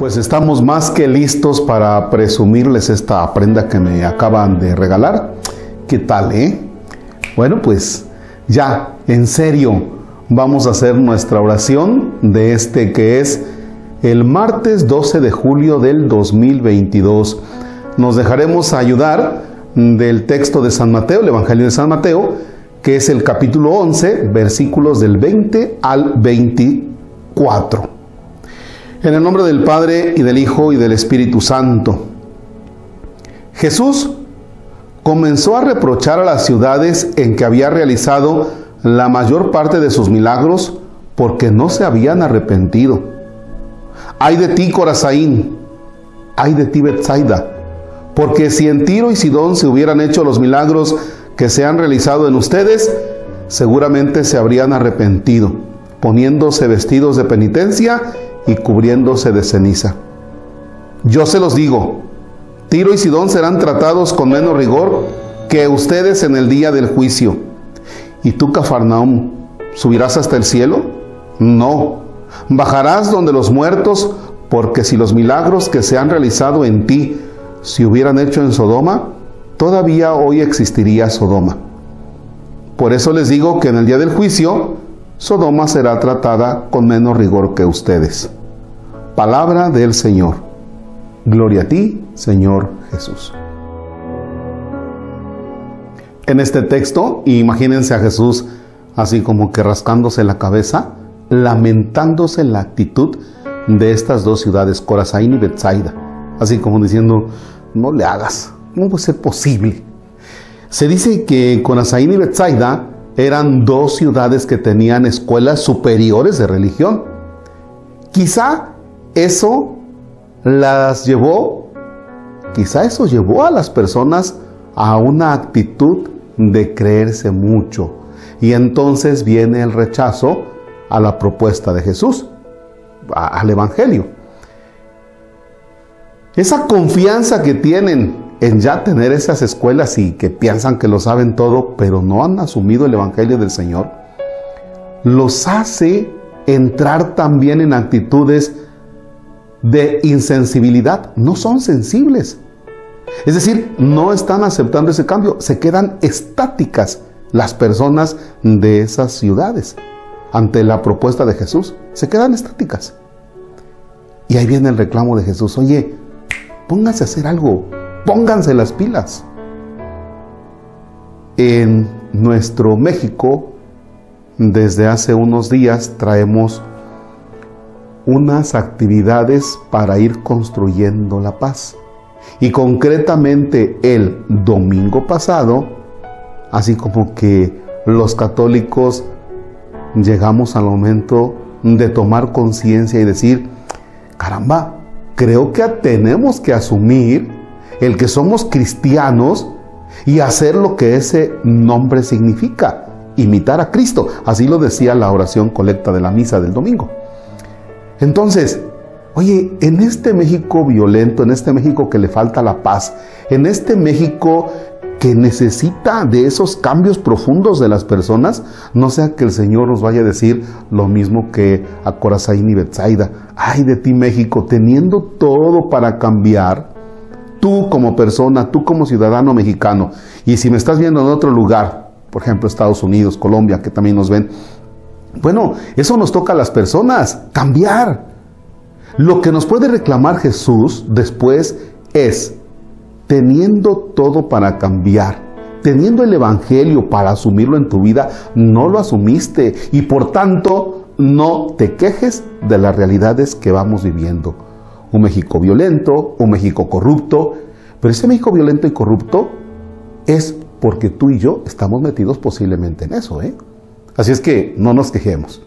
Pues estamos más que listos para presumirles esta prenda que me acaban de regalar. ¿Qué tal, eh? Bueno, pues ya, en serio, vamos a hacer nuestra oración de este que es el martes 12 de julio del 2022. Nos dejaremos ayudar del texto de San Mateo, el Evangelio de San Mateo, que es el capítulo 11, versículos del 20 al 24. En el nombre del Padre y del Hijo y del Espíritu Santo. Jesús comenzó a reprochar a las ciudades en que había realizado la mayor parte de sus milagros porque no se habían arrepentido. Ay de ti, Corazaín, ay de ti, Bethsaida, porque si en Tiro y Sidón se hubieran hecho los milagros que se han realizado en ustedes, seguramente se habrían arrepentido, poniéndose vestidos de penitencia y cubriéndose de ceniza. Yo se los digo, Tiro y Sidón serán tratados con menos rigor que ustedes en el día del juicio. ¿Y tú, Cafarnaum, subirás hasta el cielo? No, bajarás donde los muertos, porque si los milagros que se han realizado en ti se hubieran hecho en Sodoma, todavía hoy existiría Sodoma. Por eso les digo que en el día del juicio, Sodoma será tratada con menos rigor que ustedes. Palabra del Señor. Gloria a ti, Señor Jesús. En este texto, imagínense a Jesús así como que rascándose la cabeza, lamentándose la actitud de estas dos ciudades, Corazaín y Bethsaida, así como diciendo, no le hagas, no puede ser posible. Se dice que Corazaín y Bethsaida eran dos ciudades que tenían escuelas superiores de religión. Quizá eso las llevó, quizá eso llevó a las personas a una actitud de creerse mucho. Y entonces viene el rechazo a la propuesta de Jesús, al Evangelio. Esa confianza que tienen en ya tener esas escuelas y que piensan que lo saben todo, pero no han asumido el Evangelio del Señor, los hace entrar también en actitudes de insensibilidad. No son sensibles. Es decir, no están aceptando ese cambio, se quedan estáticas las personas de esas ciudades ante la propuesta de Jesús. Se quedan estáticas. Y ahí viene el reclamo de Jesús. Oye, pónganse a hacer algo, pónganse las pilas. En nuestro México, desde hace unos días, traemos unas actividades para ir construyendo la paz. Y concretamente el domingo pasado, así como que los católicos llegamos al momento de tomar conciencia y decir, caramba, creo que tenemos que asumir el que somos cristianos y hacer lo que ese nombre significa, imitar a Cristo. Así lo decía la oración colecta de la misa del domingo. Entonces, oye, en este México violento, en este México que le falta la paz, en este México que necesita de esos cambios profundos de las personas, no sea que el Señor nos vaya a decir lo mismo que a Corazaín y Betsaida. Ay de ti México, teniendo todo para cambiar, tú como persona, tú como ciudadano mexicano, y si me estás viendo en otro lugar, por ejemplo Estados Unidos, Colombia, que también nos ven, bueno, eso nos toca a las personas, cambiar. Lo que nos puede reclamar Jesús después es, teniendo todo para cambiar, teniendo el Evangelio para asumirlo en tu vida, no lo asumiste y por tanto no te quejes de las realidades que vamos viviendo. Un México violento, un México corrupto, pero ese México violento y corrupto es porque tú y yo estamos metidos posiblemente en eso, ¿eh? Así es que no nos quejemos.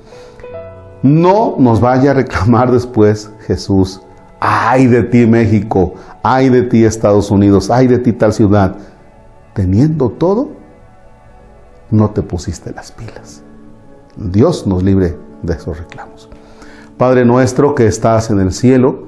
No nos vaya a reclamar después Jesús, ay de ti México, ay de ti Estados Unidos, ay de ti tal ciudad. Teniendo todo, no te pusiste las pilas. Dios nos libre de esos reclamos. Padre nuestro que estás en el cielo,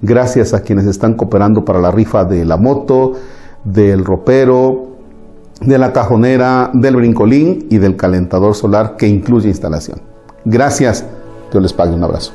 Gracias a quienes están cooperando para la rifa de la moto, del ropero, de la cajonera, del brincolín y del calentador solar que incluye instalación. Gracias. Dios les pague un abrazo.